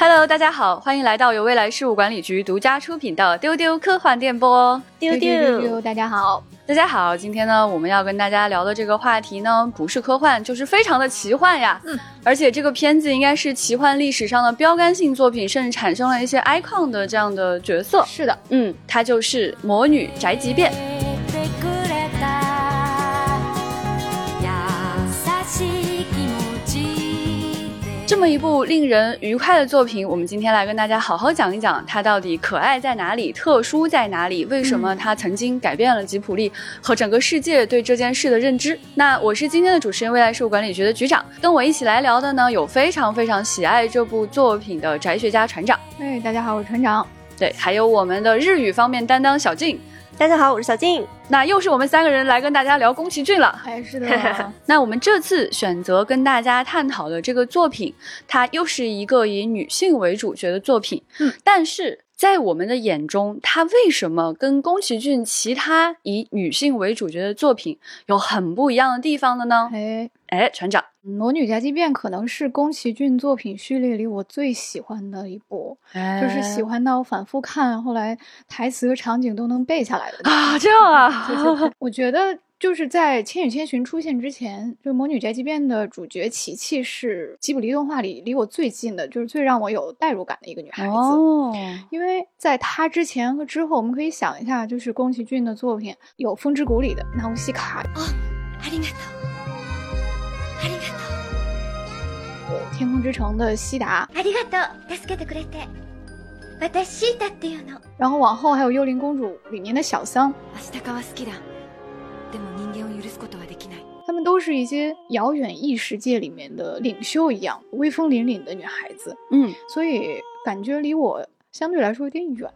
Hello，大家好，欢迎来到由未来事务管理局独家出品的丢丢科幻电波。丢丢丢，大家好，大家好。今天呢，我们要跟大家聊的这个话题呢，不是科幻，就是非常的奇幻呀。嗯，而且这个片子应该是奇幻历史上的标杆性作品，甚至产生了一些 icon 的这样的角色。是的，嗯，它就是《魔女宅急便》。这么一部令人愉快的作品，我们今天来跟大家好好讲一讲它到底可爱在哪里，特殊在哪里，为什么它曾经改变了吉普力和整个世界对这件事的认知。那我是今天的主持人，未来事务管理局的局长，跟我一起来聊的呢，有非常非常喜爱这部作品的宅学家船长。哎，大家好，我是船长。对，还有我们的日语方面担当小静。大家好，我是小静。那又是我们三个人来跟大家聊宫崎骏了。还是的。那我们这次选择跟大家探讨的这个作品，它又是一个以女性为主角的作品。嗯，但是在我们的眼中，它为什么跟宫崎骏其他以女性为主角的作品有很不一样的地方的呢？哎哎，船长。《魔女宅急便》可能是宫崎骏作品序列里我最喜欢的一部，就是喜欢到反复看，后来台词和场景都能背下来的啊！这样啊，我觉得就是在《千与千寻》出现之前，就《魔女宅急便》的主角琪琪是吉卜力动画里离我最近的，就是最让我有代入感的一个女孩子。哦，因为在她之前和之后，我们可以想一下，就是宫崎骏的作品有《风之谷》里的纳乌西卡。天空之城的西达，然后往后还有幽灵公主里面的小桑，他们都是一些遥远异世界里面的领袖一样，威风凛凛的女孩子。嗯，所以感觉离我相对来说有点远。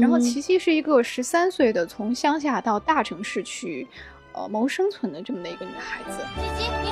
然后琪琪是一个十三岁的从乡下到大城市去，呃，谋生存的这么的一个女孩子。琪琪，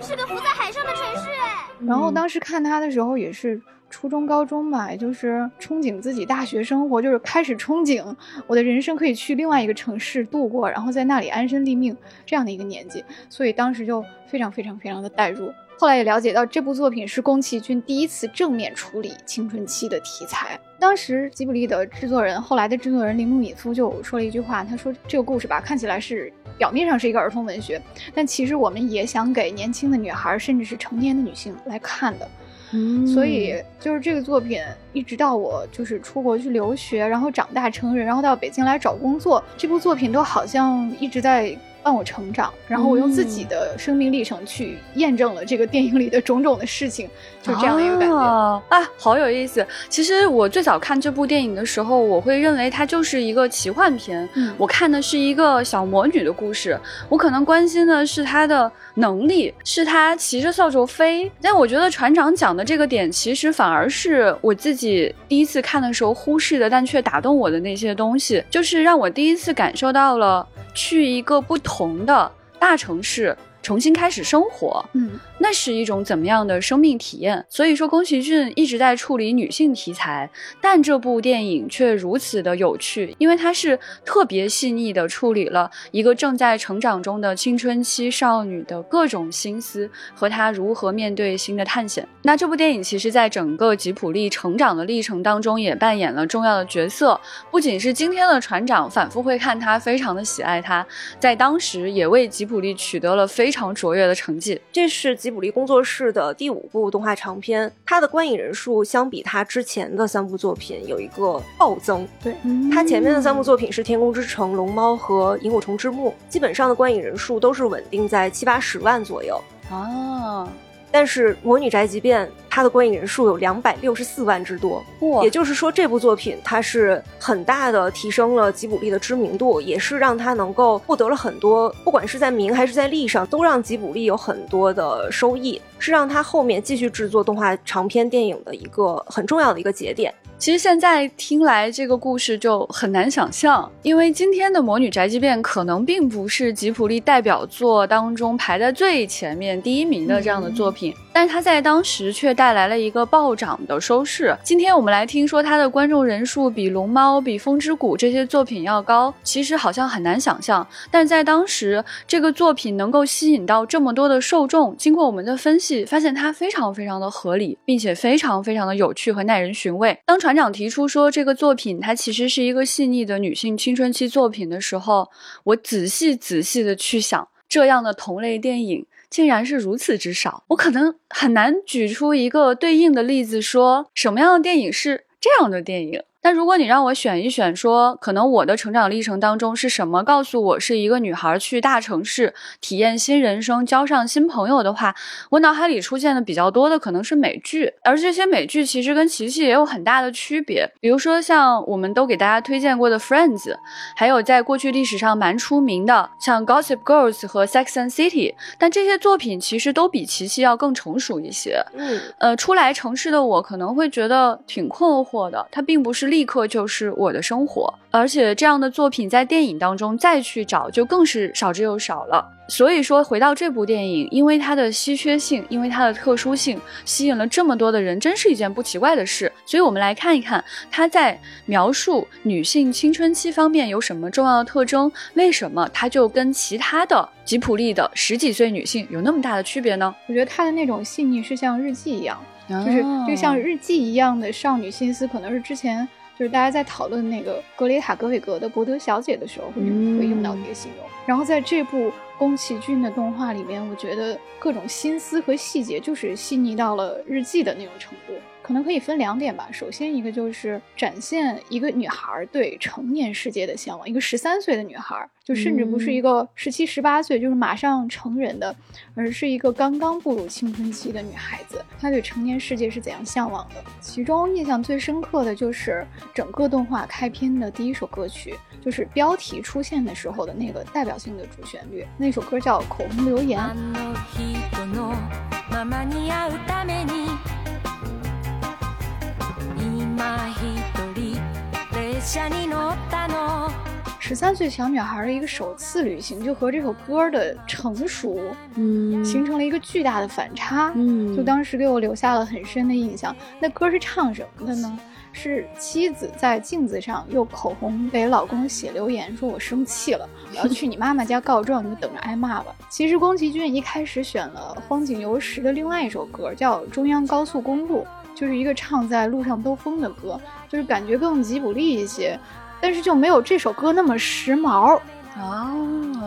是个浮在海上的城市哎。然后当时看他的时候也是初中、高中吧，就是憧憬自己大学生活，就是开始憧憬我的人生可以去另外一个城市度过，然后在那里安身立命这样的一个年纪，所以当时就非常非常非常的代入。后来也了解到这部作品是宫崎骏第一次正面处理青春期的题材。当时吉卜力的制作人，后来的制作人铃木敏夫就说了一句话，他说这个故事吧，看起来是。表面上是一个儿童文学，但其实我们也想给年轻的女孩，甚至是成年的女性来看的。嗯，所以就是这个作品，一直到我就是出国去留学，然后长大成人，然后到北京来找工作，这部作品都好像一直在。伴我成长，然后我用自己的生命历程去验证了这个电影里的种种的事情，就这样的一个感觉啊，好有意思。其实我最早看这部电影的时候，我会认为它就是一个奇幻片，嗯我看的是一个小魔女的故事，我可能关心的是她的能力，是她骑着扫帚飞。但我觉得船长讲的这个点，其实反而是我自己第一次看的时候忽视的，但却打动我的那些东西，就是让我第一次感受到了去一个不同。的大城市。重新开始生活，嗯，那是一种怎么样的生命体验？所以说，宫崎骏一直在处理女性题材，但这部电影却如此的有趣，因为它是特别细腻的处理了一个正在成长中的青春期少女的各种心思和她如何面对新的探险。那这部电影其实在整个吉普力成长的历程当中也扮演了重要的角色，不仅是今天的船长反复会看他，非常的喜爱他，在当时也为吉普力取得了非常。非常卓越的成绩。这是吉卜力工作室的第五部动画长片，它的观影人数相比它之前的三部作品有一个暴增。对，它前面的三部作品是《天空之城》《龙猫》和《萤火虫之墓》，基本上的观影人数都是稳定在七八十万左右。啊。但是《魔女宅急便》它的观影人数有两百六十四万之多，也就是说，这部作品它是很大的提升了吉卜力的知名度，也是让它能够获得了很多，不管是在名还是在利上，都让吉卜力有很多的收益，是让他后面继续制作动画长篇电影的一个很重要的一个节点。其实现在听来，这个故事就很难想象，因为今天的《魔女宅急便》可能并不是吉卜力代表作当中排在最前面第一名的这样的作品。品，但是它在当时却带来了一个暴涨的收视。今天我们来听说它的观众人数比《龙猫》、比《风之谷》这些作品要高，其实好像很难想象。但在当时，这个作品能够吸引到这么多的受众，经过我们的分析，发现它非常非常的合理，并且非常非常的有趣和耐人寻味。当团长提出说这个作品它其实是一个细腻的女性青春期作品的时候，我仔细仔细的去想，这样的同类电影竟然是如此之少。我可能很难举出一个对应的例子，说什么样的电影是这样的电影。但如果你让我选一选，说可能我的成长历程当中是什么告诉我是一个女孩去大城市体验新人生、交上新朋友的话，我脑海里出现的比较多的可能是美剧，而这些美剧其实跟琪琪也有很大的区别。比如说像我们都给大家推荐过的 Friends，还有在过去历史上蛮出名的像 Gossip Girls 和 Sex and City，但这些作品其实都比琪琪要更成熟一些。嗯，呃，初来城市的我可能会觉得挺困惑的，它并不是。立刻就是我的生活，而且这样的作品在电影当中再去找，就更是少之又少了。所以说，回到这部电影，因为它的稀缺性，因为它的特殊性，吸引了这么多的人，真是一件不奇怪的事。所以，我们来看一看它在描述女性青春期方面有什么重要的特征，为什么它就跟其他的吉普力的十几岁女性有那么大的区别呢？我觉得它的那种细腻是像日记一样，就是就像日记一样的少女心思，可能是之前。就是大家在讨论那个格雷塔·格韦格的《伯德小姐》的时候，会会用到这个形容。然后在这部宫崎骏的动画里面，我觉得各种心思和细节就是细腻到了日记的那种程度。可能可以分两点吧。首先，一个就是展现一个女孩对成年世界的向往，一个十三岁的女孩，就甚至不是一个十七、十八岁，就是马上成人的，而是一个刚刚步入青春期的女孩子，她对成年世界是怎样向往的。其中印象最深刻的就是整个动画开篇的第一首歌曲，就是标题出现的时候的那个代表性的主旋律，那首歌叫《口红留言》。十三岁小女孩的一个首次旅行，就和这首歌的成熟，嗯，形成了一个巨大的反差，嗯，就当时给我留下了很深的印象。那歌是唱什么的呢？是妻子在镜子上用口红给老公写留言，说我生气了，我要去你妈妈家告状，你就等着挨骂吧。其实宫崎骏一开始选了荒井由实的另外一首歌，叫《中央高速公路》。就是一个唱在路上兜风的歌，就是感觉更吉卜力一些，但是就没有这首歌那么时髦啊。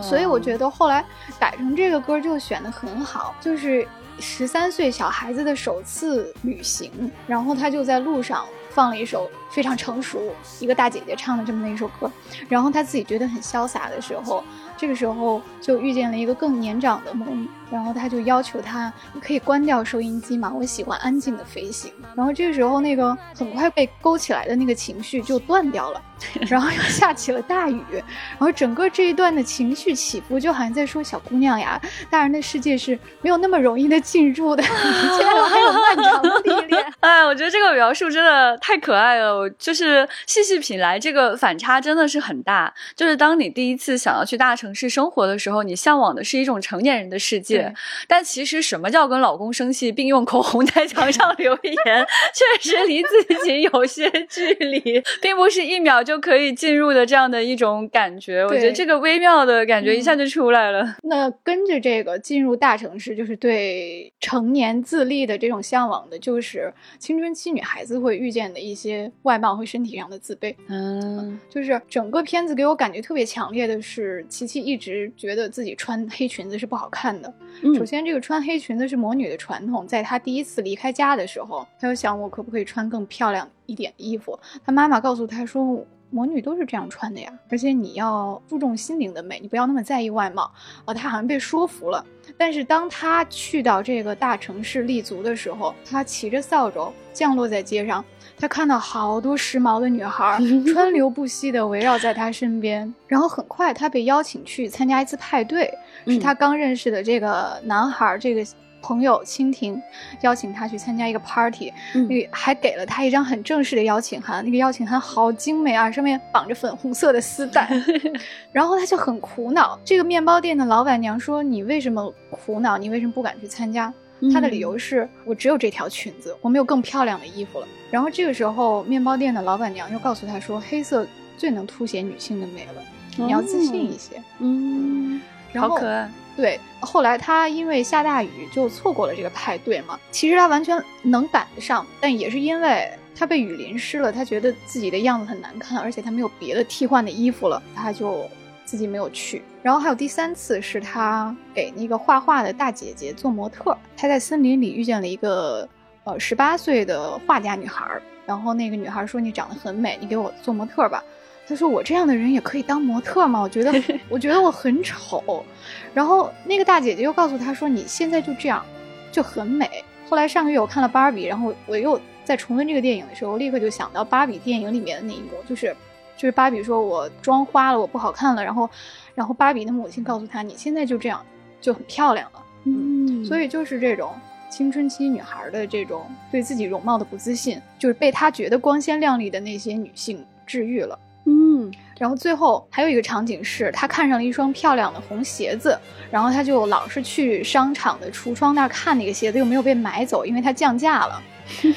所以我觉得后来改成这个歌就选的很好，就是十三岁小孩子的首次旅行，然后他就在路上放了一首非常成熟一个大姐姐唱的这么的一首歌，然后他自己觉得很潇洒的时候。这个时候就遇见了一个更年长的魔女，然后他就要求他，你可以关掉收音机吗？我喜欢安静的飞行。然后这个时候，那个很快被勾起来的那个情绪就断掉了，然后又下起了大雨，然后整个这一段的情绪起伏就好像在说：“小姑娘呀，大人的世界是没有那么容易的进入的，前面还有漫长的历练。”哎，我觉得这个描述真的太可爱了。我就是细细品来，这个反差真的是很大。就是当你第一次想要去大城。市生活的时候，你向往的是一种成年人的世界，但其实什么叫跟老公生气并用口红在墙上留言，确实离自己有些距离，并不是一秒就可以进入的这样的一种感觉。我觉得这个微妙的感觉一下就出来了。那跟着这个进入大城市，就是对成年自立的这种向往的，就是青春期女孩子会遇见的一些外貌和身体上的自卑。嗯，就是整个片子给我感觉特别强烈的是琪琪。一直觉得自己穿黑裙子是不好看的。首先，这个穿黑裙子是魔女的传统。在她第一次离开家的时候，她就想我可不可以穿更漂亮一点的衣服。她妈妈告诉她说，魔女都是这样穿的呀，而且你要注重心灵的美，你不要那么在意外貌。哦，她好像被说服了。但是当她去到这个大城市立足的时候，她骑着扫帚降落在街上。他看到好多时髦的女孩 川流不息地围绕在他身边，然后很快他被邀请去参加一次派对，是他刚认识的这个男孩这个朋友蜻蜓邀请他去参加一个 party，那还给了他一张很正式的邀请函，那个邀请函好精美啊，上面绑着粉红色的丝带，然后他就很苦恼。这个面包店的老板娘说：“你为什么苦恼？你为什么不敢去参加？”他的理由是我只有这条裙子，我没有更漂亮的衣服了。然后这个时候，面包店的老板娘又告诉他说，黑色最能凸显女性的美了，你要自信一些。嗯，好可爱。对，后来他因为下大雨就错过了这个派对嘛。其实他完全能赶得上，但也是因为他被雨淋湿了，他觉得自己的样子很难看，而且他没有别的替换的衣服了，他就自己没有去。然后还有第三次是他给那个画画的大姐姐做模特，他在森林里遇见了一个呃十八岁的画家女孩，然后那个女孩说你长得很美，你给我做模特吧。他说我这样的人也可以当模特吗？我觉得 我觉得我很丑。然后那个大姐姐又告诉他说：“你现在就这样，就很美。”后来上个月我看了芭比，然后我又在重温这个电影的时候，我立刻就想到芭比电影里面的那一幕，就是就是芭比说我妆花了，我不好看了，然后然后芭比的母亲告诉她：“你现在就这样，就很漂亮了。”嗯，所以就是这种青春期女孩的这种对自己容貌的不自信，就是被她觉得光鲜亮丽的那些女性治愈了。嗯。然后最后还有一个场景是，他看上了一双漂亮的红鞋子，然后他就老是去商场的橱窗那儿看那个鞋子，又没有被买走，因为它降价了。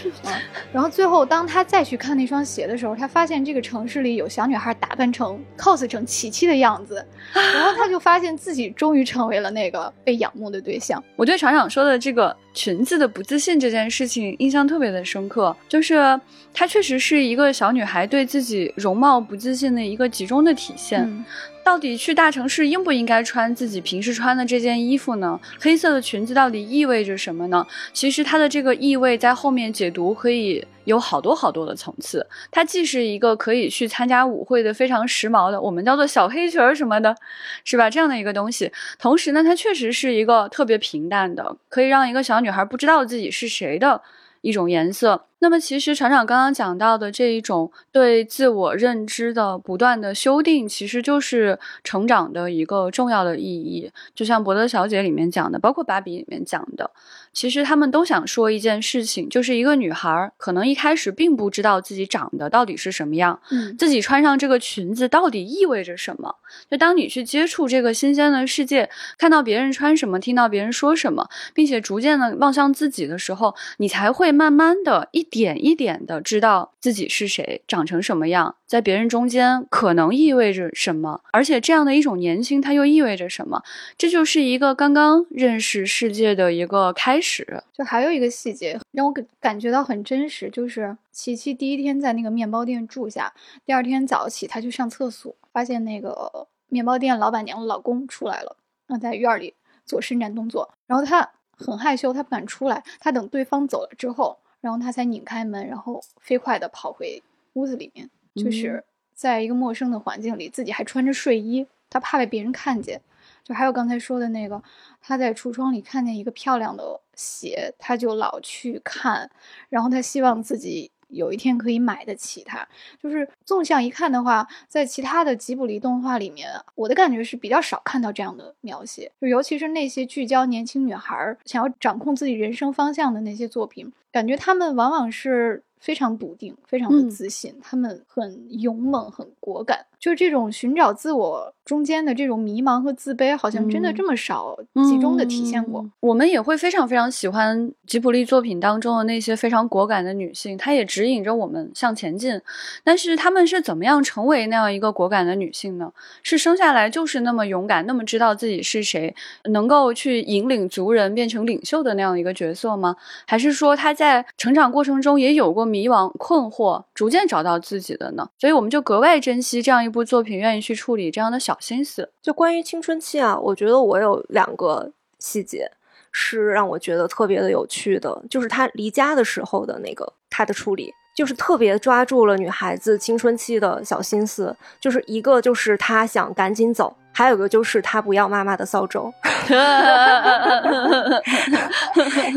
然后最后，当他再去看那双鞋的时候，他发现这个城市里有小女孩打扮成 cos 成琪琪的样子，然后他就发现自己终于成为了那个被仰慕的对象。我对厂长说的这个裙子的不自信这件事情印象特别的深刻，就是她确实是一个小女孩对自己容貌不自信的一个集中的体现。到底去大城市应不应该穿自己平时穿的这件衣服呢？黑色的裙子到底意味着什么呢？其实它的这个意味在后面解读可以有好多好多的层次。它既是一个可以去参加舞会的非常时髦的，我们叫做小黑裙儿什么的，是吧？这样的一个东西。同时呢，它确实是一个特别平淡的，可以让一个小女孩不知道自己是谁的一种颜色。那么，其实船长刚刚讲到的这一种对自我认知的不断的修订，其实就是成长的一个重要的意义。就像《伯德小姐》里面讲的，包括《芭比》里面讲的，其实他们都想说一件事情，就是一个女孩可能一开始并不知道自己长得到底是什么样，嗯，自己穿上这个裙子到底意味着什么。就当你去接触这个新鲜的世界，看到别人穿什么，听到别人说什么，并且逐渐的望向自己的时候，你才会慢慢的一。点一点的知道自己是谁，长成什么样，在别人中间可能意味着什么，而且这样的一种年轻，它又意味着什么？这就是一个刚刚认识世界的一个开始。就还有一个细节让我感感觉到很真实，就是琪琪第一天在那个面包店住下，第二天早起，他去上厕所，发现那个面包店老板娘的老公出来了，那在院里做伸展动作，然后他很害羞，他不敢出来，他等对方走了之后。然后他才拧开门，然后飞快地跑回屋子里面。就是在一个陌生的环境里，自己还穿着睡衣，他怕被别人看见。就还有刚才说的那个，他在橱窗里看见一个漂亮的鞋，他就老去看，然后他希望自己。有一天可以买得起它，就是纵向一看的话，在其他的吉卜力动画里面，我的感觉是比较少看到这样的描写，就尤其是那些聚焦年轻女孩想要掌控自己人生方向的那些作品，感觉他们往往是。非常笃定，非常的自信，他们很勇猛，很果敢。就这种寻找自我中间的这种迷茫和自卑，好像真的这么少集中的体现过。我们也会非常非常喜欢吉卜力作品当中的那些非常果敢的女性，她也指引着我们向前进。但是她们是怎么样成为那样一个果敢的女性呢？是生下来就是那么勇敢，那么知道自己是谁，能够去引领族人变成领袖的那样一个角色吗？还是说她在成长过程中也有过？迷茫、困惑，逐渐找到自己的呢，所以我们就格外珍惜这样一部作品，愿意去处理这样的小心思。就关于青春期啊，我觉得我有两个细节是让我觉得特别的有趣的，就是他离家的时候的那个他的处理，就是特别抓住了女孩子青春期的小心思，就是一个就是她想赶紧走。还有个就是他不要妈妈的扫帚，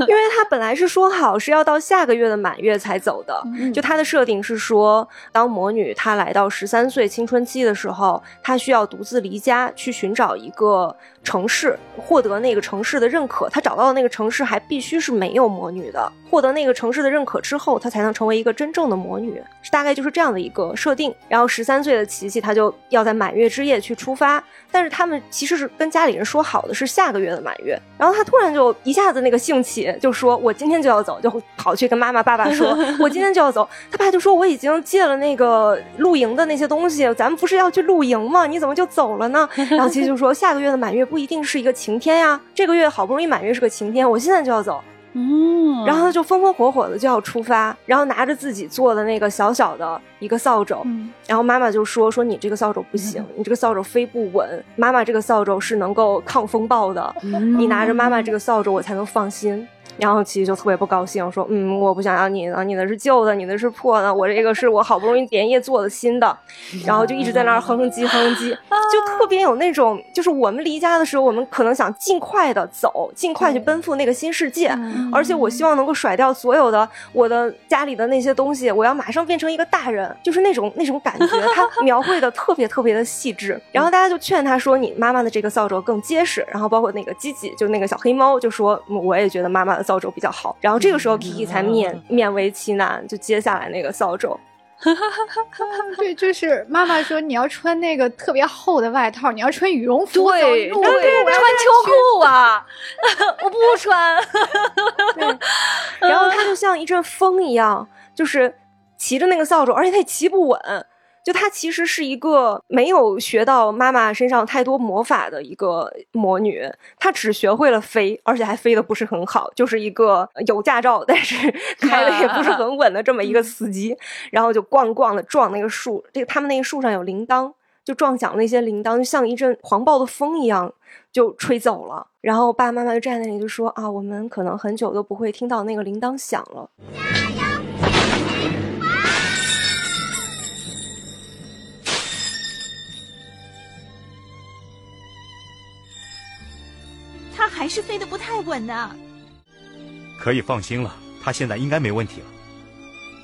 因为他本来是说好是要到下个月的满月才走的。就他的设定是说，当魔女她来到十三岁青春期的时候，她需要独自离家去寻找一个城市，获得那个城市的认可。他找到的那个城市还必须是没有魔女的。获得那个城市的认可之后，他才能成为一个真正的魔女。大概就是这样的一个设定。然后十三岁的琪琪，他就要在满月之夜去出发，但是他们其实是跟家里人说好的是下个月的满月。然后他突然就一下子那个兴起，就说我今天就要走，就跑去跟妈妈爸爸说，我今天就要走。他爸就说我已经借了那个露营的那些东西，咱们不是要去露营吗？你怎么就走了呢？然后琪琪就说下个月的满月不一定是一个晴天呀，这个月好不容易满月是个晴天，我现在就要走。嗯，然后他就风风火火的就要出发，然后拿着自己做的那个小小的一个扫帚，然后妈妈就说说你这个扫帚不行，你这个扫帚飞不稳，妈妈这个扫帚是能够抗风暴的，你拿着妈妈这个扫帚我才能放心。然后琪琪就特别不高兴，说：“嗯，我不想要你的，你的是旧的，你的是破的，我这个是我好不容易连夜做的新的。”然后就一直在那儿哼哼唧哼哼唧，就特别有那种，就是我们离家的时候，我们可能想尽快的走，尽快去奔赴那个新世界，而且我希望能够甩掉所有的我的家里的那些东西，我要马上变成一个大人，就是那种那种感觉，他 描绘的特别特别的细致。然后大家就劝他说：“你妈妈的这个扫帚更结实。”然后包括那个吉吉，就那个小黑猫，就说：“我也觉得妈妈的。”扫帚比较好，然后这个时候 Kiki 才勉勉为其难，就接下来那个扫帚。哈哈哈对，就是妈妈说你要穿那个特别厚的外套，你要穿羽绒服对对，穿秋裤啊，我不穿。然后他就像一阵风一样，就是骑着那个扫帚，而且他也骑不稳。就她其实是一个没有学到妈妈身上太多魔法的一个魔女，她只学会了飞，而且还飞的不是很好，就是一个有驾照但是 开的也不是很稳的这么一个司机，然后就咣咣的撞那个树，这个他们那个树上有铃铛，就撞响那些铃铛，就像一阵狂暴的风一样就吹走了。然后爸爸妈妈就站在那里就说啊，我们可能很久都不会听到那个铃铛响了。还是飞得不太稳呢。可以放心了，他现在应该没问题了。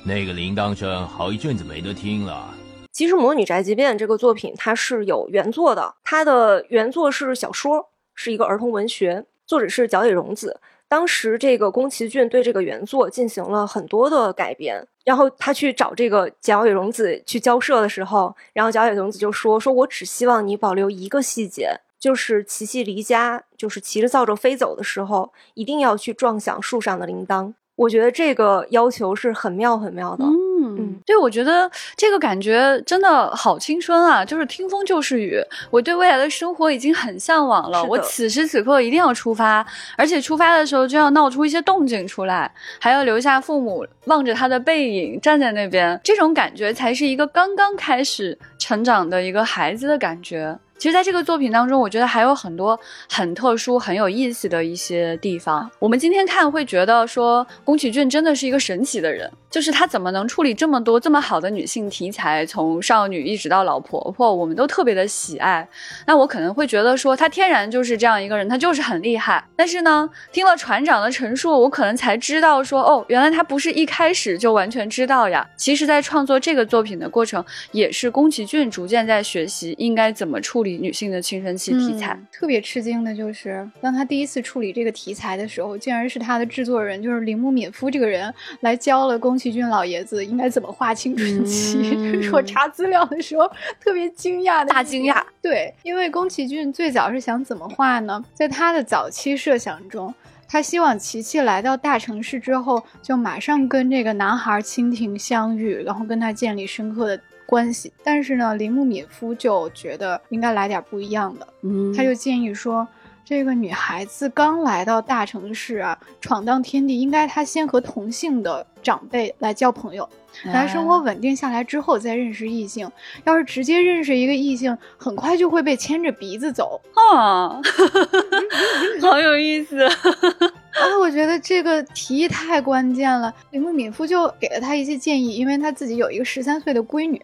那个铃铛声好一阵子没得听了。其实《魔女宅急便》这个作品它是有原作的，它的原作是小说，是一个儿童文学，作者是角野荣子。当时这个宫崎骏对这个原作进行了很多的改编，然后他去找这个角野荣子去交涉的时候，然后角野荣子就说：“说我只希望你保留一个细节。”就是琪琪离家，就是骑着扫帚飞走的时候，一定要去撞响树上的铃铛。我觉得这个要求是很妙很妙的。嗯，对，我觉得这个感觉真的好青春啊！就是听风就是雨，我对未来的生活已经很向往了。我此时此刻一定要出发，而且出发的时候就要闹出一些动静出来，还要留下父母望着他的背影站在那边，这种感觉才是一个刚刚开始成长的一个孩子的感觉。其实，在这个作品当中，我觉得还有很多很特殊、很有意思的一些地方。我们今天看会觉得说，宫崎骏真的是一个神奇的人，就是他怎么能处理这么多这么好的女性题材，从少女一直到老婆婆，我们都特别的喜爱。那我可能会觉得说，他天然就是这样一个人，他就是很厉害。但是呢，听了船长的陈述，我可能才知道说，哦，原来他不是一开始就完全知道呀。其实，在创作这个作品的过程，也是宫崎骏逐渐在学习应该怎么处。理女性的青春期题材，特别吃惊的就是，当他第一次处理这个题材的时候，竟然是他的制作人，就是铃木敏夫这个人来教了宫崎骏老爷子应该怎么画青春期。我查资料的时候特别惊讶，大惊讶。对，因为宫崎骏最早是想怎么画呢？在他的早期设想中，他希望琪琪来到大城市之后，就马上跟这个男孩蜻蜓相遇，然后跟他建立深刻的。关系，但是呢，铃木敏夫就觉得应该来点不一样的，嗯，他就建议说，这个女孩子刚来到大城市啊，闯荡天地，应该她先和同性的长辈来交朋友，来生活稳定下来之后再认识异性。要是直接认识一个异性，很快就会被牵着鼻子走啊，好有意思 啊！我觉得这个提议太关键了，铃木敏夫就给了他一些建议，因为他自己有一个十三岁的闺女。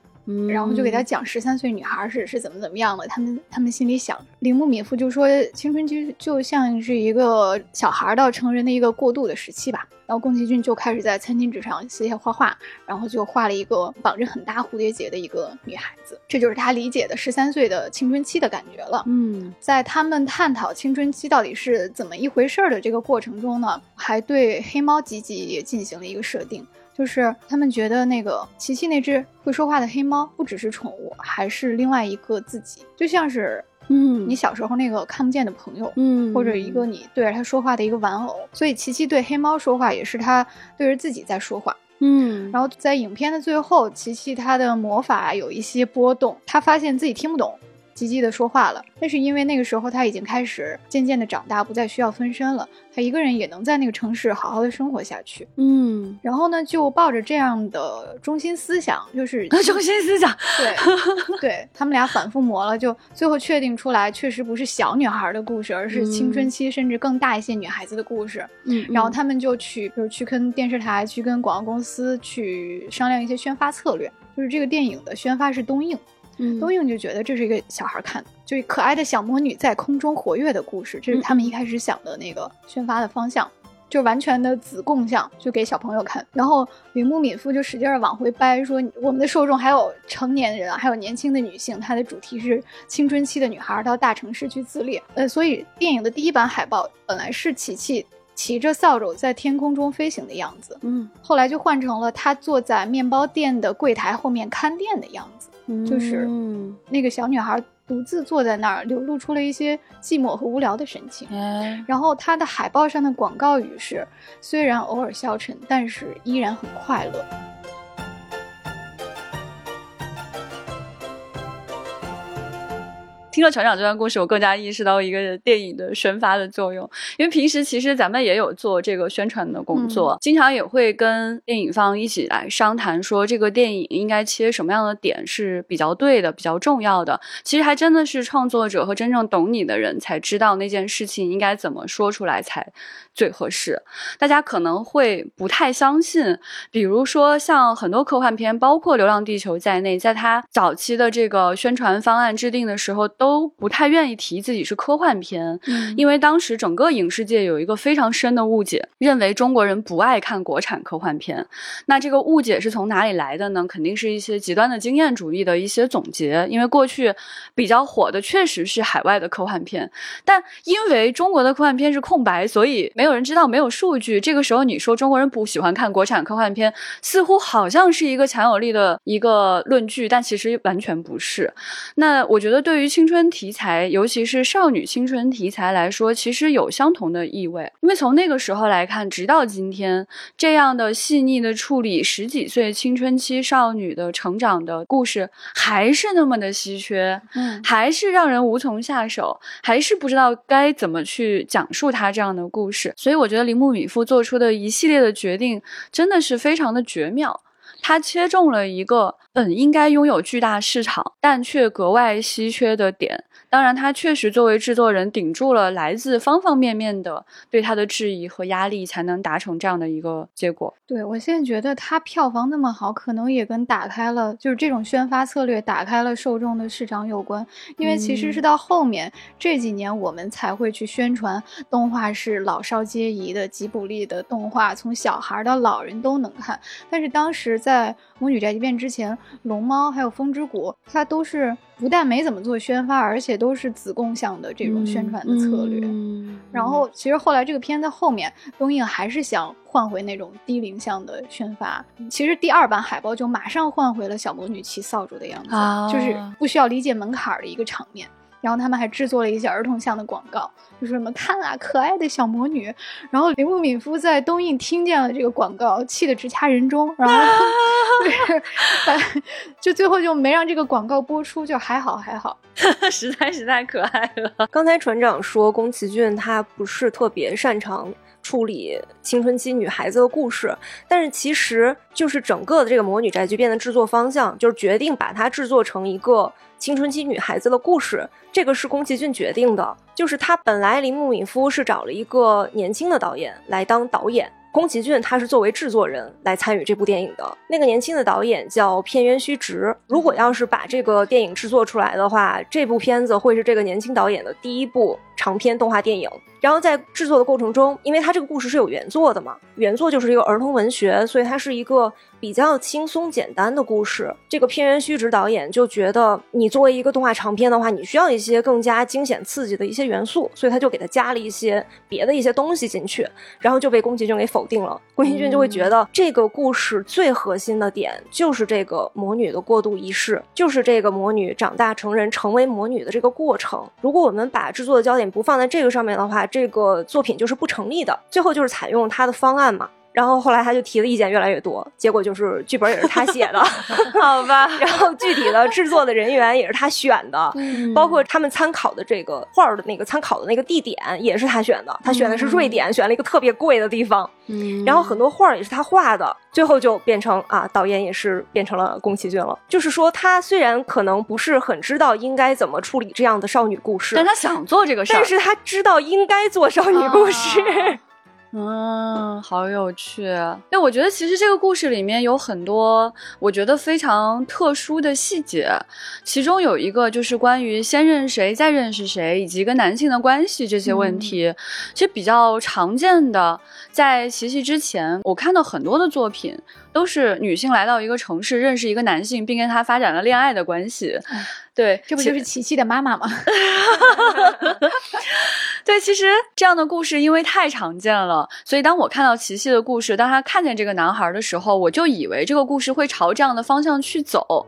然后就给他讲十三岁女孩是是怎么怎么样的，他们他们心里想，铃木敏夫就说青春期就像是一个小孩到成人的一个过渡的时期吧。然后宫崎骏就开始在餐巾纸上写写画画，然后就画了一个绑着很大蝴蝶结的一个女孩子，这就是他理解的十三岁的青春期的感觉了。嗯，在他们探讨青春期到底是怎么一回事儿的这个过程中呢，还对黑猫吉吉也进行了一个设定。就是他们觉得那个琪琪那只会说话的黑猫不只是宠物，还是另外一个自己，就像是。嗯，你小时候那个看不见的朋友，嗯，或者一个你对着他说话的一个玩偶，所以琪琪对黑猫说话也是他对着自己在说话，嗯，然后在影片的最后，琪琪他的魔法有一些波动，他发现自己听不懂。积极的说话了，那是因为那个时候他已经开始渐渐的长大，不再需要分身了，他一个人也能在那个城市好好的生活下去。嗯，然后呢，就抱着这样的中心思想，就是 中心思想，对，对他们俩反复磨了，就最后确定出来，确实不是小女孩的故事，而是青春期甚至更大一些女孩子的故事。嗯，然后他们就去，就是去跟电视台、去跟广告公司去商量一些宣发策略，就是这个电影的宣发是东映。东映就觉得这是一个小孩看的，就可爱的小魔女在空中活跃的故事，这是他们一开始想的那个宣发的方向，就完全的子共向，就给小朋友看。然后铃木敏夫就使劲儿往回掰，说我们的受众还有成年人，还有年轻的女性，它的主题是青春期的女孩到大城市去自立。呃，所以电影的第一版海报本来是琪琪骑着扫帚在天空中飞行的样子，嗯，后来就换成了他坐在面包店的柜台后面看店的样子。就是那个小女孩独自坐在那儿，流露出了一些寂寞和无聊的神情。然后他的海报上的广告语是：“虽然偶尔消沉，但是依然很快乐。”听了船长这段故事，我更加意识到一个电影的宣发的作用。因为平时其实咱们也有做这个宣传的工作，经常也会跟电影方一起来商谈，说这个电影应该切什么样的点是比较对的、比较重要的。其实还真的是创作者和真正懂你的人才知道那件事情应该怎么说出来才最合适。大家可能会不太相信，比如说像很多科幻片，包括《流浪地球》在内，在它早期的这个宣传方案制定的时候。都不太愿意提自己是科幻片，嗯因为当时整个影视界有一个非常深的误解，认为中国人不爱看国产科幻片。那这个误解是从哪里来的呢？肯定是一些极端的经验主义的一些总结。因为过去比较火的确实是海外的科幻片，但因为中国的科幻片是空白，所以没有人知道，没有数据。这个时候你说中国人不喜欢看国产科幻片，似乎好像是一个强有力的一个论据，但其实完全不是。那我觉得对于青春。题材，尤其是少女青春题材来说，其实有相同的意味。因为从那个时候来看，直到今天，这样的细腻的处理十几岁青春期少女的成长的故事，还是那么的稀缺，嗯，还是让人无从下手，还是不知道该怎么去讲述她这样的故事。所以，我觉得铃木敏夫做出的一系列的决定，真的是非常的绝妙。他切中了一个本应该拥有巨大市场，但却格外稀缺的点。当然，他确实作为制作人顶住了来自方方面面的对他的质疑和压力，才能达成这样的一个结果。对我现在觉得他票房那么好，可能也跟打开了就是这种宣发策略打开了受众的市场有关。因为其实是到后面这几年，我们才会去宣传动画是老少皆宜的吉卜力的动画，从小孩到老人都能看。但是当时在《魔女宅急便》之前，《龙猫》还有《风之谷》，它都是。不但没怎么做宣发，而且都是子共享的这种宣传的策略。然后，其实后来这个片子后面，东映还是想换回那种低龄向的宣发。其实第二版海报就马上换回了小魔女骑扫帚的样子，就是不需要理解门槛的一个场面。然后他们还制作了一些儿童向的广告，就是什么看啊，可爱的小魔女。然后铃木敏夫在东映听见了这个广告，气得直掐人中。然后，就最后就没让这个广告播出，就还好还好，实在是太可爱了。刚才船长说宫崎骏他不是特别擅长处理青春期女孩子的故事，但是其实就是整个的这个魔女宅急便的制作方向，就是决定把它制作成一个。青春期女孩子的故事，这个是宫崎骏决定的。就是他本来铃木敏夫是找了一个年轻的导演来当导演，宫崎骏他是作为制作人来参与这部电影的。那个年轻的导演叫片渊虚直。如果要是把这个电影制作出来的话，这部片子会是这个年轻导演的第一部长篇动画电影。然后在制作的过程中，因为它这个故事是有原作的嘛，原作就是一个儿童文学，所以它是一个。比较轻松简单的故事，这个片源虚直导演就觉得，你作为一个动画长片的话，你需要一些更加惊险刺激的一些元素，所以他就给他加了一些别的一些东西进去，然后就被宫崎骏给否定了。宫崎骏就会觉得这个故事最核心的点就是这个魔女的过渡仪式，就是这个魔女长大成人成为魔女的这个过程。如果我们把制作的焦点不放在这个上面的话，这个作品就是不成立的。最后就是采用他的方案嘛。然后后来他就提的意见越来越多，结果就是剧本也是他写的 好吧。然后具体的制作的人员也是他选的，包括他们参考的这个画的那个参考的那个地点也是他选的，他选的是瑞典，选了一个特别贵的地方。嗯，然后很多画也是他画的，最后就变成啊，导演也是变成了宫崎骏了。就是说，他虽然可能不是很知道应该怎么处理这样的少女故事，但他想做这个事儿，但是他知道应该做少女故事。嗯，好有趣。因为我觉得其实这个故事里面有很多我觉得非常特殊的细节，其中有一个就是关于先认谁再认识谁，以及跟男性的关系这些问题，其实比较常见的。在琪琪之前，我看到很多的作品都是女性来到一个城市，认识一个男性，并跟他发展了恋爱的关系。对，这不就是琪琪的妈妈吗？对，其实这样的故事因为太常见了，所以当我看到琪琪的故事，当他看见这个男孩的时候，我就以为这个故事会朝这样的方向去走。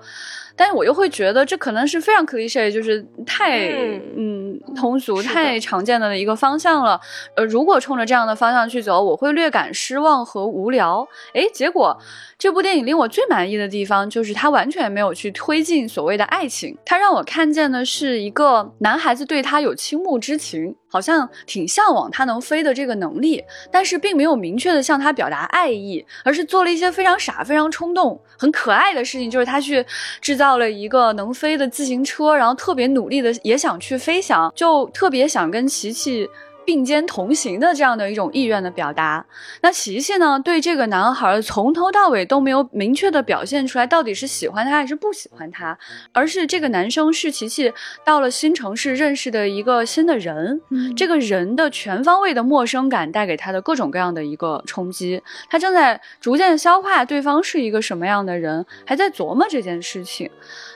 但是我又会觉得这可能是非常 cliche，就是太嗯通俗、太常见的一个方向了。呃，如果冲着这样的方向去走，我会略感失望和无聊。诶，结果这部电影令我最满意的地方就是它完全没有去推进所谓的爱情，它让我看见的是一个男孩子对他有倾慕之情。好像挺向往他能飞的这个能力，但是并没有明确的向他表达爱意，而是做了一些非常傻、非常冲动、很可爱的事情，就是他去制造了一个能飞的自行车，然后特别努力的也想去飞翔，就特别想跟琪琪。并肩同行的这样的一种意愿的表达，那琪琪呢？对这个男孩从头到尾都没有明确的表现出来，到底是喜欢他还是不喜欢他，而是这个男生是琪琪到了新城市认识的一个新的人，这个人的全方位的陌生感带给他的各种各样的一个冲击，他正在逐渐消化对方是一个什么样的人，还在琢磨这件事情。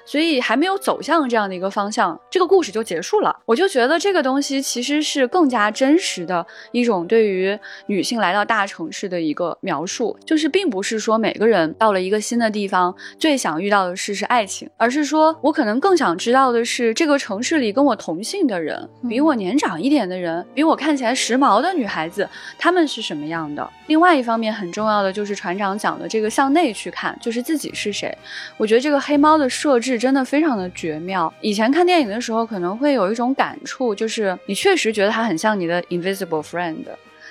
所以还没有走向这样的一个方向，这个故事就结束了。我就觉得这个东西其实是更加真实的一种对于女性来到大城市的一个描述，就是并不是说每个人到了一个新的地方最想遇到的事是爱情，而是说我可能更想知道的是这个城市里跟我同性的人，比我年长一点的人，比我看起来时髦的女孩子，她们是什么样的。另外一方面很重要的就是船长讲的这个向内去看，就是自己是谁。我觉得这个黑猫的设置。真的非常的绝妙。以前看电影的时候，可能会有一种感触，就是你确实觉得他很像你的 Invisible Friend。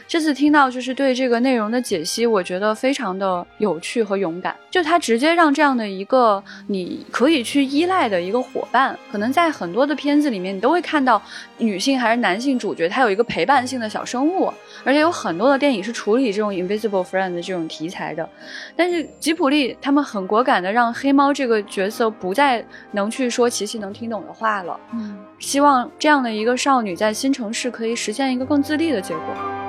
这次听到就是对这个内容的解析，我觉得非常的有趣和勇敢。就他直接让这样的一个你可以去依赖的一个伙伴，可能在很多的片子里面，你都会看到女性还是男性主角，他有一个陪伴性的小生物，而且有很多的电影是处理这种 invisible friend 的这种题材的。但是吉普力他们很果敢的让黑猫这个角色不再能去说琪琪能听懂的话了。嗯，希望这样的一个少女在新城市可以实现一个更自立的结果。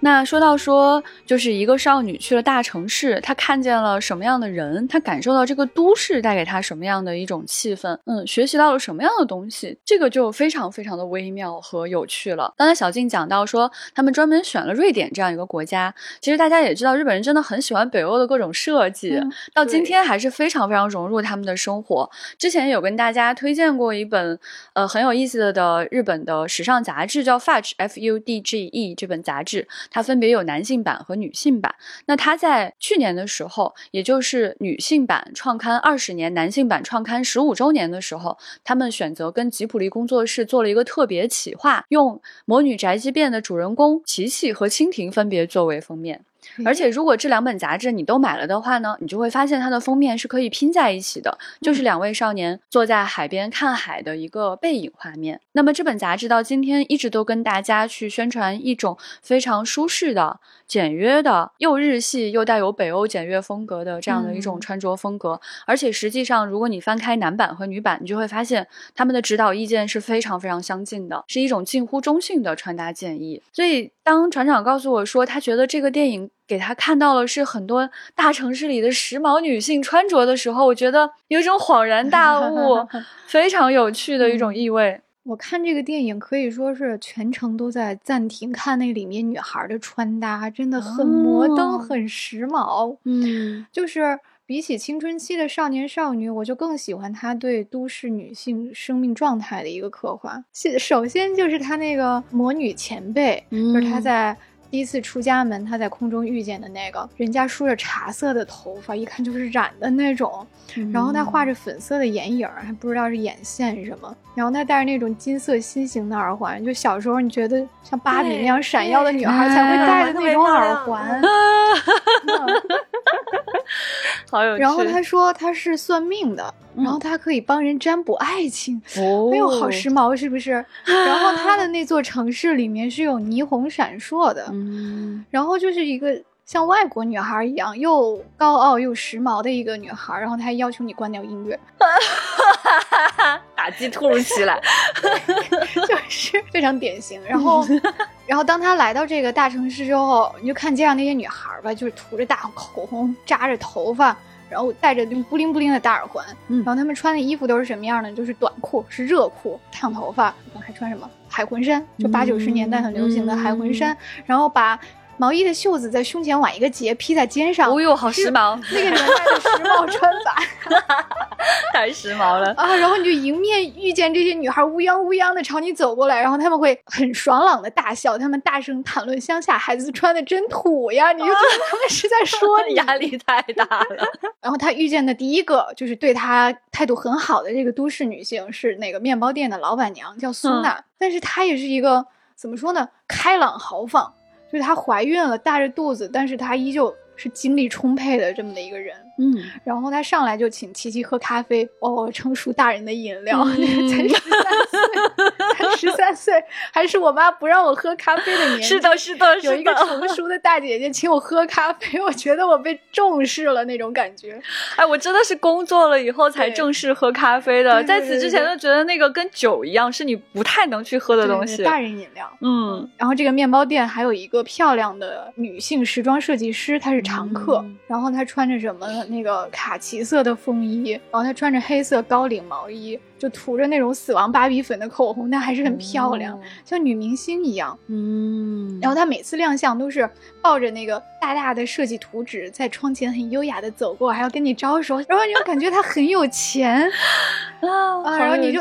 那说到说，就是一个少女去了大城市，她看见了什么样的人？她感受到这个都市带给她什么样的一种气氛？嗯，学习到了什么样的东西？这个就非常非常的微妙和有趣了。刚才小静讲到说，他们专门选了瑞典这样一个国家。其实大家也知道，日本人真的很喜欢北欧的各种设计，到今天还是非常非常融入他们的生活。之前有跟大家推荐过一本呃很有意思的的日本的时尚杂志，叫 Fudge F U D G E 这本杂志。它分别有男性版和女性版。那它在去年的时候，也就是女性版创刊二十年，男性版创刊十五周年的时候，他们选择跟吉普力工作室做了一个特别企划，用《魔女宅急便》的主人公琪琪和蜻蜓分别作为封面。而且，如果这两本杂志你都买了的话呢，你就会发现它的封面是可以拼在一起的，就是两位少年坐在海边看海的一个背影画面。那么这本杂志到今天一直都跟大家去宣传一种非常舒适的。简约的，又日系又带有北欧简约风格的这样的一种穿着风格，而且实际上，如果你翻开男版和女版，你就会发现他们的指导意见是非常非常相近的，是一种近乎中性的穿搭建议。所以，当船长告诉我说他觉得这个电影给他看到了是很多大城市里的时髦女性穿着的时候，我觉得有一种恍然大悟，非常有趣的一种意味。我看这个电影可以说是全程都在暂停看那里面女孩的穿搭，真的很摩登，很时髦。嗯，就是比起青春期的少年少女，我就更喜欢她对都市女性生命状态的一个刻画。首先就是她那个魔女前辈，就是她在。第一次出家门，他在空中遇见的那个人家梳着茶色的头发，一看就是染的那种。然后他画着粉色的眼影，还不知道是眼线什么。然后他戴着那种金色心形的耳环，就小时候你觉得像芭比那样闪耀的女孩才会戴的那种耳环。好有趣。然后他说他是算命的，然后他可以帮人占卜爱情。哦，哎呦，好时髦，是不是？然后他的那座城市里面是有霓虹闪烁的。嗯，然后就是一个。像外国女孩一样又高傲又时髦的一个女孩，然后她还要求你关掉音乐，打击突如其来，就是 非常典型。然后，然后当她来到这个大城市之后，你就看街上那些女孩吧，就是涂着大口红，扎着头发，然后戴着那布灵布灵的大耳环，然后她们穿的衣服都是什么样的？就是短裤，是热裤，烫头发，还穿什么海魂衫？就八九十年代很流行的海魂衫，然后把。毛衣的袖子在胸前挽一个结，披在肩上。哦呦，好时髦！那个年代的时髦穿法 太时髦了啊！然后你就迎面遇见这些女孩乌泱乌泱的朝你走过来，然后他们会很爽朗的大笑，他们大声谈论乡下孩子穿的真土呀！你就觉得他们是在说 你，压力太大了。然后他遇见的第一个就是对他态度很好的这个都市女性是那个面包店的老板娘，叫苏娜。但是她也是一个怎么说呢？开朗豪放。就是她怀孕了，大着肚子，但是她依旧是精力充沛的这么的一个人。嗯，然后他上来就请琪琪喝咖啡哦，成熟大人的饮料，才十三岁，才十三岁，还是我妈不让我喝咖啡的年纪。是的，是的，有一个成熟的大姐姐请我喝咖啡，我觉得我被重视了那种感觉。哎，我真的是工作了以后才正式喝咖啡的，在此之前都觉得那个跟酒一样，是你不太能去喝的东西。大人饮料，嗯。然后这个面包店还有一个漂亮的女性时装设计师，她是常客。然后她穿着什么？那个卡其色的风衣，然后她穿着黑色高领毛衣，就涂着那种死亡芭比粉的口红，但还是很漂亮，像女明星一样。嗯，然后她每次亮相都是抱着那个大大的设计图纸，在窗前很优雅的走过，还要跟你招手，然后你就感觉她很有钱 啊，然后你就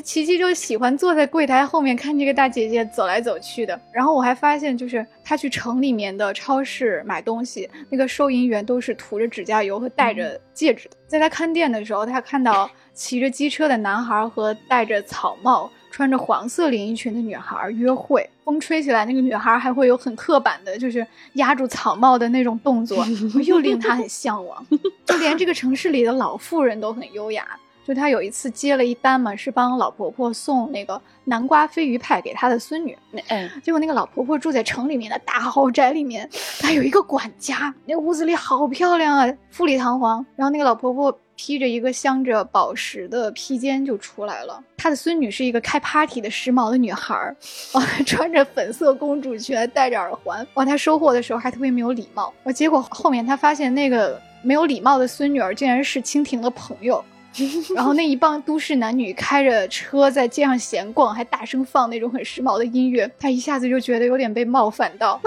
琪琪就喜欢坐在柜台后面看这个大姐姐走来走去的。然后我还发现，就是她去城里面的超市买东西，那个收银员都是涂着指甲油。和戴着戒指的，在她看店的时候，她看到骑着机车的男孩和戴着草帽、穿着黄色连衣裙的女孩约会。风吹起来，那个女孩还会有很刻板的，就是压住草帽的那种动作，又令他很向往。就连这个城市里的老妇人都很优雅。就他有一次接了一单嘛，是帮老婆婆送那个南瓜飞鱼派给他的孙女。嗯，结果那个老婆婆住在城里面的大豪宅里面，她有一个管家，那屋子里好漂亮啊，富丽堂皇。然后那个老婆婆披着一个镶着宝石的披肩就出来了。她的孙女是一个开 party 的时髦的女孩儿，哇，穿着粉色公主裙，戴着耳环。哇，她收货的时候还特别没有礼貌。哇，结果后面她发现那个没有礼貌的孙女儿竟然是蜻蜓的朋友。然后那一帮都市男女开着车在街上闲逛，还大声放那种很时髦的音乐，他一下子就觉得有点被冒犯到，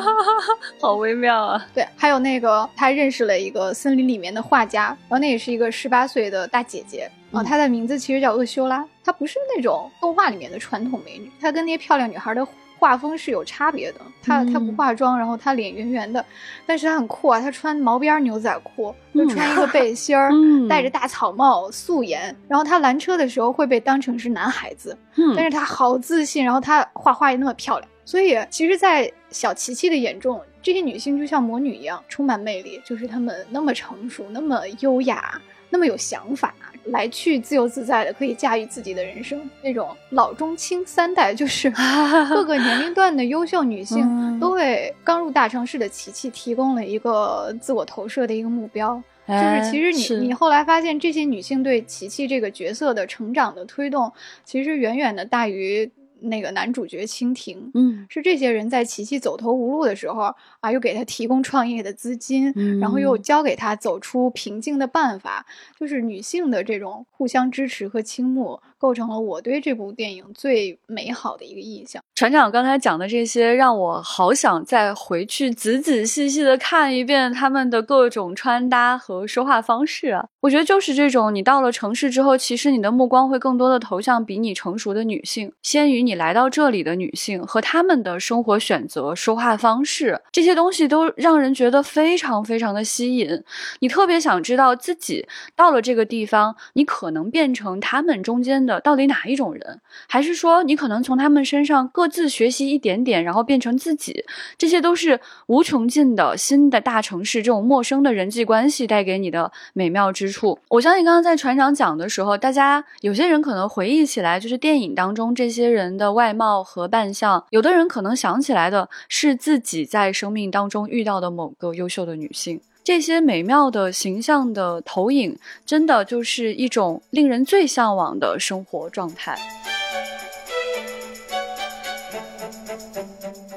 好微妙啊！对，还有那个他认识了一个森林里面的画家，然后那也是一个十八岁的大姐姐啊，她的名字其实叫厄修拉，她不是那种动画里面的传统美女，她跟那些漂亮女孩的。画风是有差别的，她她不化妆，然后她脸圆圆的，但是她很酷啊，她穿毛边牛仔裤，就穿一个背心儿，戴着大草帽，素颜，然后她拦车的时候会被当成是男孩子，但是她好自信，然后她画画也那么漂亮，所以其实，在小琪琪的眼中，这些女性就像魔女一样，充满魅力，就是她们那么成熟，那么优雅，那么有想法。来去自由自在的，可以驾驭自己的人生。那种老中青三代，就是 各个年龄段的优秀女性，都为刚入大城市的琪琪提供了一个自我投射的一个目标。就是其实你你后来发现，这些女性对琪琪这个角色的成长的推动，其实远远的大于。那个男主角蜻蜓，嗯，是这些人在琪琪走投无路的时候啊，又给他提供创业的资金，然后又教给他走出瓶颈的办法。就是女性的这种互相支持和倾慕，构成了我对这部电影最美好的一个印象。船长刚才讲的这些，让我好想再回去仔仔细细的看一遍他们的各种穿搭和说话方式啊！我觉得就是这种，你到了城市之后，其实你的目光会更多的投向比你成熟的女性，先于你来到这里的女性和他们的生活选择、说话方式这些东西，都让人觉得非常非常的吸引。你特别想知道自己到了这个地方，你可能变成他们中间的到底哪一种人，还是说你可能从他们身上各。自学习一点点，然后变成自己，这些都是无穷尽的新的大城市这种陌生的人际关系带给你的美妙之处。我相信刚刚在船长讲的时候，大家有些人可能回忆起来就是电影当中这些人的外貌和扮相，有的人可能想起来的是自己在生命当中遇到的某个优秀的女性。这些美妙的形象的投影，真的就是一种令人最向往的生活状态。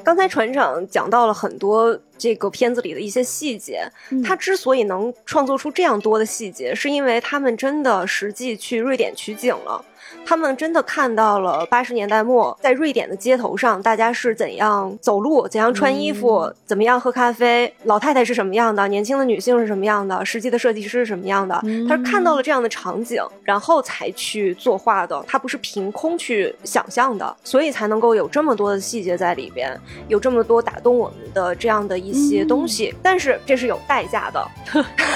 刚才船长讲到了很多这个片子里的一些细节，他之所以能创作出这样多的细节，是因为他们真的实际去瑞典取景了。他们真的看到了八十年代末在瑞典的街头上，大家是怎样走路、怎样穿衣服、怎么样喝咖啡，老太太是什么样的，年轻的女性是什么样的，实际的设计师是什么样的。他是看到了这样的场景，然后才去作画的，他不是凭空去想象的，所以才能够有这么多的细节在里边，有这么多打动我们的这样的一些东西。但是这是有代价的，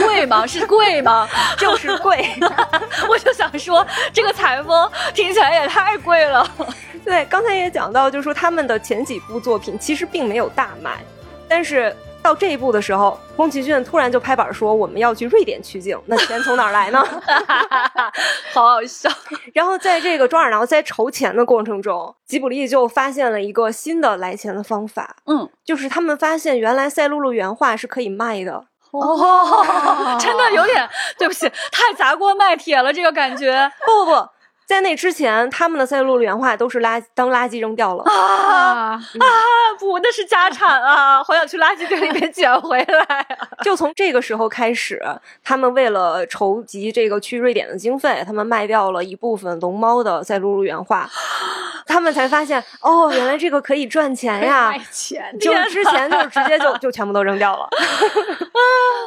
贵吗？是贵吗？就是贵。我就想说这个采风。听起来也太贵了。对，刚才也讲到，就是说他们的前几部作品其实并没有大卖，但是到这一部的时候，宫崎骏突然就拍板说我们要去瑞典取景，那钱从哪儿来呢？好好笑。然后在这个抓耳挠在筹钱的过程中，吉卜力就发现了一个新的来钱的方法。嗯，就是他们发现原来赛璐璐原画是可以卖的。哦，真的有点对不起，太砸锅卖铁了，这个感觉。不不不。在那之前，他们的赛璐璐原画都是垃当垃圾扔掉了啊 啊！不，那是家产啊！好想去垃圾堆里面捡回来。就从这个时候开始，他们为了筹集这个去瑞典的经费，他们卖掉了一部分龙猫的赛璐璐原画。他们才发现，哦，原来这个可以赚钱呀！卖钱，就之前就直接就就全部都扔掉了。啊，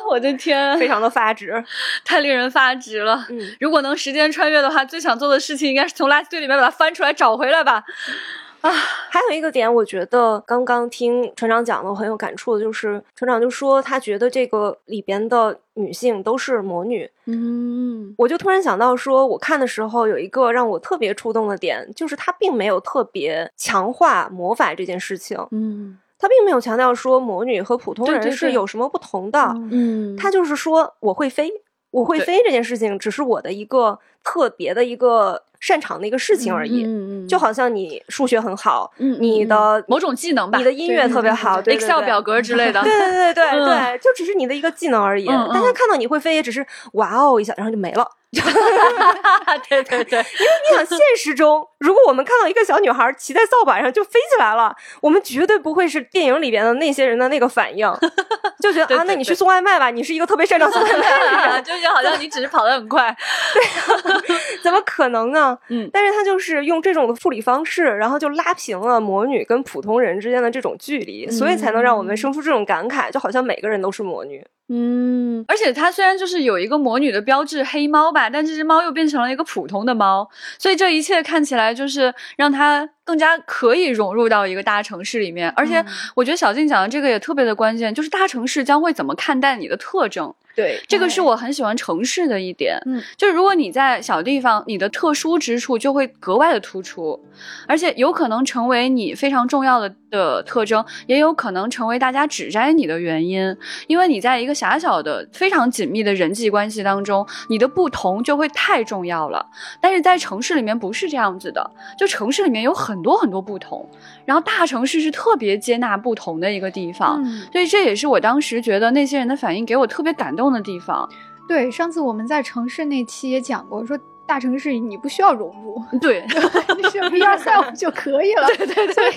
我的天，非常的发指，太令人发指了。嗯，如果能时间穿越的话，最想做的。事情应该是从垃圾堆里面把它翻出来找回来吧。啊，还有一个点，我觉得刚刚听船长讲的，我很有感触的，就是船长就说他觉得这个里边的女性都是魔女。嗯，我就突然想到，说我看的时候有一个让我特别触动的点，就是他并没有特别强化魔法这件事情。嗯，他并没有强调说魔女和普通人是有什么不同的。嗯，他就是说我会飞。我会飞这件事情只是我的一个特别的一个擅长的一个事情而已，嗯嗯就好像你数学很好，你的某种技能吧，你的音乐特别好，Excel 表格之类的，对对对对对，就只是你的一个技能而已。大家看到你会飞，也只是哇哦一下，然后就没了。对 对对，因为你想，现实中如果我们看到一个小女孩骑在扫把上就飞起来了，我们绝对不会是电影里边的那些人的那个反应，就觉得啊，那你去送外卖吧，你是一个特别擅长送外卖的人，就就好像你只是跑得很快，对，怎么可能呢？嗯，但是他就是用这种的处理方式，然后就拉平了魔女跟普通人之间的这种距离，所以才能让我们生出这种感慨，就好像每个人都是魔女。嗯，而且它虽然就是有一个魔女的标志黑猫吧，但这只猫又变成了一个普通的猫，所以这一切看起来就是让它更加可以融入到一个大城市里面。而且我觉得小静讲的这个也特别的关键，就是大城市将会怎么看待你的特征。对，这个是我很喜欢城市的一点。嗯，就是如果你在小地方，你的特殊之处就会格外的突出，而且有可能成为你非常重要的的特征，也有可能成为大家指摘你的原因。因为你在一个狭小的、非常紧密的人际关系当中，你的不同就会太重要了。但是在城市里面不是这样子的，就城市里面有很多很多不同，然后大城市是特别接纳不同的一个地方。所以这也是我当时觉得那些人的反应给我特别感动。的地方，对，上次我们在城市那期也讲过，说大城市你不需要融入，对，你是一二三五就可以了，对对对，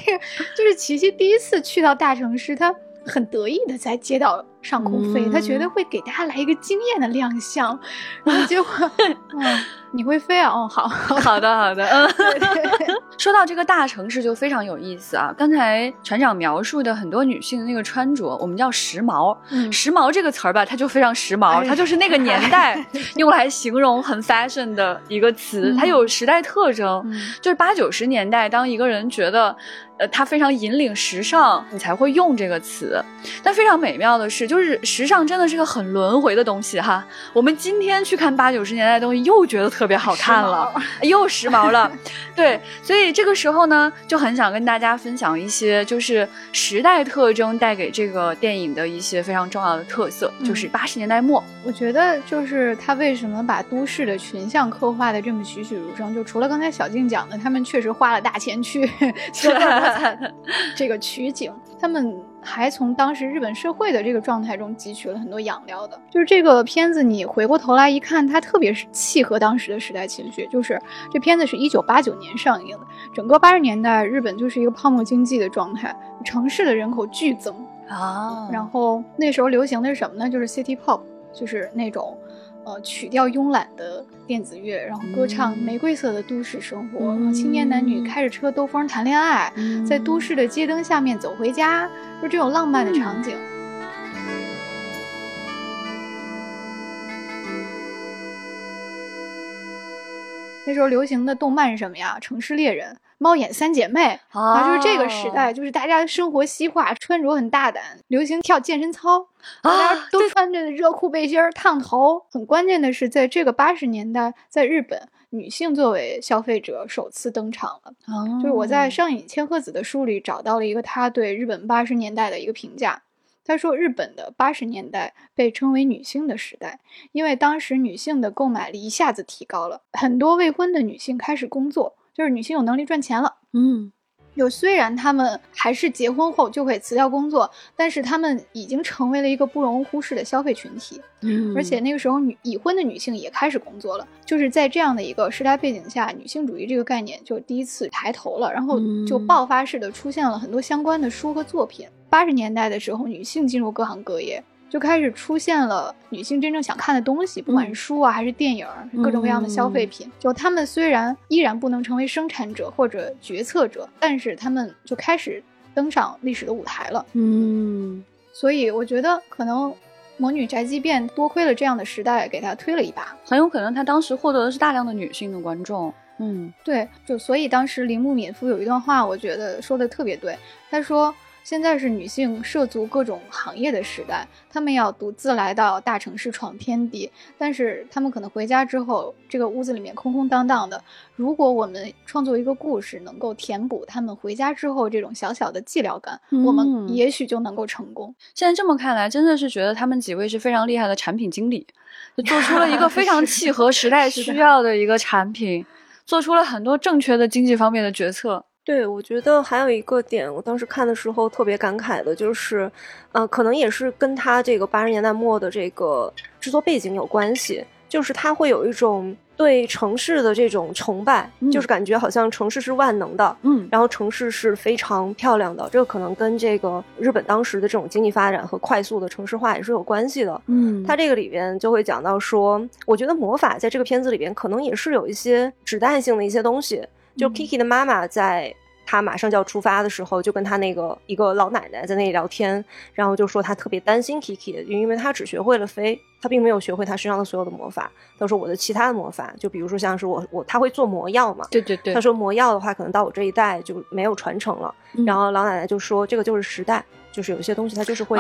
就是琪琪第一次去到大城市，他很得意的在街道上空飞，他觉得会给大家来一个惊艳的亮相，然后结果，嗯，你会飞啊？哦，好，好的，好的，嗯。说到这个大城市就非常有意思啊！刚才船长描述的很多女性的那个穿着，我们叫时髦。时髦这个词儿吧，它就非常时髦，它就是那个年代 用来形容很 fashion 的一个词，它有时代特征。就是八九十年代，当一个人觉得。呃，它非常引领时尚，你才会用这个词。但非常美妙的是，就是时尚真的是个很轮回的东西哈。我们今天去看八九十年代的东西，又觉得特别好看了，又时髦了。对，所以这个时候呢，就很想跟大家分享一些，就是时代特征带给这个电影的一些非常重要的特色，就是八十年代末。我觉得就是他为什么把都市的群像刻画的这么栩栩如生，就除了刚才小静讲的，他们确实花了大钱去。这个取景，他们还从当时日本社会的这个状态中汲取了很多养料的。就是这个片子，你回过头来一看，它特别是契合当时的时代情绪。就是这片子是一九八九年上映的，整个八十年代日本就是一个泡沫经济的状态，城市的人口剧增啊。然后那时候流行的是什么呢？就是 City Pop，就是那种。呃，曲调慵懒的电子乐，然后歌唱玫瑰色的都市生活，青年男女开着车兜风谈恋爱，在都市的街灯下面走回家，就这种浪漫的场景。那时候流行的动漫是什么呀？城市猎人。猫眼三姐妹啊，就是这个时代，就是大家生活西化，穿着很大胆，流行跳健身操，大家都穿着热裤背心儿，烫头。很关键的是，在这个八十年代，在日本，女性作为消费者首次登场了。就是我在上野千鹤子的书里找到了一个她对日本八十年代的一个评价，她说日本的八十年代被称为女性的时代，因为当时女性的购买力一下子提高了，很多未婚的女性开始工作。就是女性有能力赚钱了，嗯，就虽然她们还是结婚后就会辞掉工作，但是她们已经成为了一个不容忽视的消费群体，嗯，而且那个时候女已婚的女性也开始工作了，就是在这样的一个时代背景下，女性主义这个概念就第一次抬头了，然后就爆发式的出现了很多相关的书和作品。八十年代的时候，女性进入各行各业。就开始出现了女性真正想看的东西，不管是书啊还是电影，各种各样的消费品。就他们虽然依然不能成为生产者或者决策者，但是他们就开始登上历史的舞台了。嗯，所以我觉得可能《魔女宅急便》多亏了这样的时代给他推了一把，很有可能他当时获得的是大量的女性的观众。嗯，对，就所以当时铃木敏夫有一段话，我觉得说的特别对，他说。现在是女性涉足各种行业的时代，她们要独自来到大城市闯天地，但是她们可能回家之后，这个屋子里面空空荡荡的。如果我们创作一个故事，能够填补她们回家之后这种小小的寂寥感，我们也许就能够成功。现在这么看来，真的是觉得他们几位是非常厉害的产品经理，就做出了一个非常 契合时代需要的一个产品，做出了很多正确的经济方面的决策。对，我觉得还有一个点，我当时看的时候特别感慨的，就是，呃，可能也是跟他这个八十年代末的这个制作背景有关系，就是他会有一种对城市的这种崇拜，就是感觉好像城市是万能的，嗯，然后城市是非常漂亮的，这个可能跟这个日本当时的这种经济发展和快速的城市化也是有关系的，嗯，他这个里边就会讲到说，我觉得魔法在这个片子里边可能也是有一些指代性的一些东西，就 Kiki 的妈妈在。她马上就要出发的时候，就跟他那个一个老奶奶在那里聊天，然后就说她特别担心 Kiki，因为她只学会了飞，她并没有学会她身上的所有的魔法。她说我的其他的魔法，就比如说像是我我她会做魔药嘛，对对对。她说魔药的话，可能到我这一代就没有传承了。然后老奶奶就说这个就是时代。就是有一些东西它就是会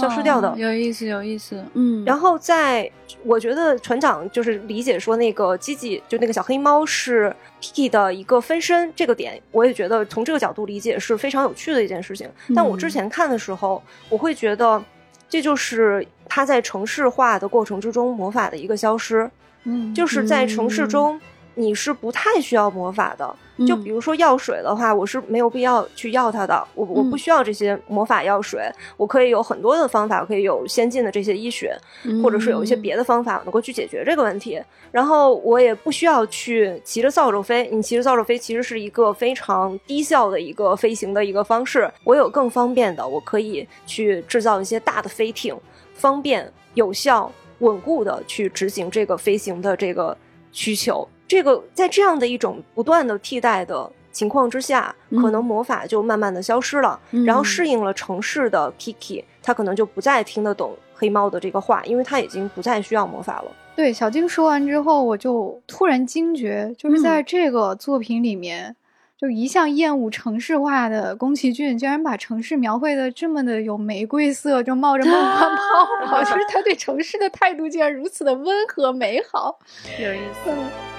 消失掉的，有意思，有意思，嗯。然后在我觉得船长就是理解说那个吉吉就那个小黑猫是 Kiki 的一个分身这个点，我也觉得从这个角度理解是非常有趣的一件事情。但我之前看的时候，我会觉得这就是他在城市化的过程之中魔法的一个消失，嗯，就是在城市中你是不太需要魔法的。就比如说药水的话，我是没有必要去要它的，我我不需要这些魔法药水，我可以有很多的方法，可以有先进的这些医学，或者是有一些别的方法能够去解决这个问题。然后我也不需要去骑着扫帚飞，你骑着扫帚飞其实是一个非常低效的一个飞行的一个方式。我有更方便的，我可以去制造一些大的飞艇。方便、有效、稳固的去执行这个飞行的这个需求。这个在这样的一种不断的替代的情况之下，可能魔法就慢慢的消失了，然后适应了城市的 Kiki，他可能就不再听得懂黑猫的这个话，因为他已经不再需要魔法了。对，小金说完之后，我就突然惊觉，就是在这个作品里面。就一向厌恶城市化的宫崎骏，竟然把城市描绘的这么的有玫瑰色，就冒着梦幻 泡泡，就是他对城市的态度竟然如此的温和美好，有意思。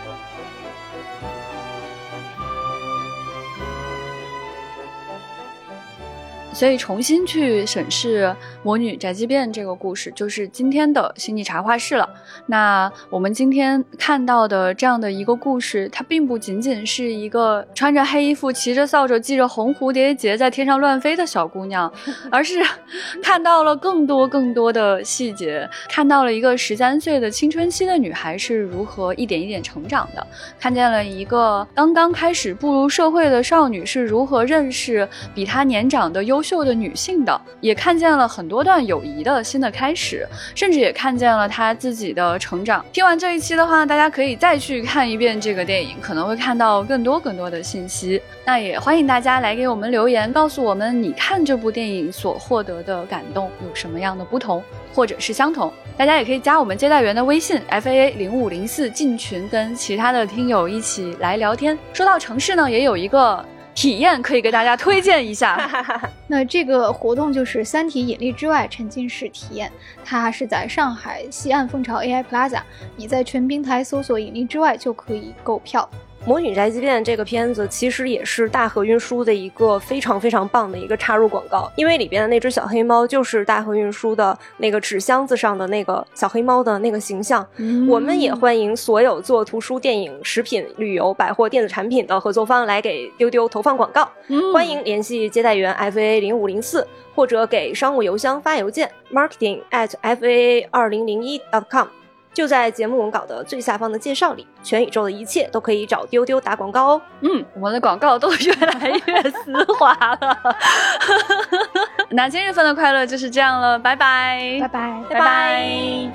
所以重新去审视《魔女宅急便》这个故事，就是今天的星际茶话室了。那我们今天看到的这样的一个故事，它并不仅仅是一个穿着黑衣服、骑着扫帚、系着红蝴蝶结在天上乱飞的小姑娘，而是看到了更多更多的细节，看到了一个十三岁的青春期的女孩是如何一点一点成长的，看见了一个刚刚开始步入社会的少女是如何认识比她年长的优秀。的女性的，也看见了很多段友谊的新的开始，甚至也看见了她自己的成长。听完这一期的话，大家可以再去看一遍这个电影，可能会看到更多更多的信息。那也欢迎大家来给我们留言，告诉我们你看这部电影所获得的感动有什么样的不同，或者是相同。大家也可以加我们接待员的微信 f a a 零五零四进群，跟其他的听友一起来聊天。说到城市呢，也有一个。体验可以给大家推荐一下，那这个活动就是《三体：引力之外》沉浸式体验，它是在上海西岸蜂巢 AI Plaza，你在全平台搜索“引力之外”就可以购票。《魔女宅急便》这个片子其实也是大河运输的一个非常非常棒的一个插入广告，因为里边的那只小黑猫就是大河运输的那个纸箱子上的那个小黑猫的那个形象。我们也欢迎所有做图书、电影、食品、旅游、百货、电子产品的合作方来给丢丢投放广告。欢迎联系接待员 f a 零五零四，或者给商务邮箱发邮件 marketing at f a 二零零一 dot com。就在节目文稿的最下方的介绍里，全宇宙的一切都可以找丢丢打广告哦。嗯，我们的广告都越来越丝滑了。那今日份的快乐就是这样了，拜拜，拜拜，拜拜。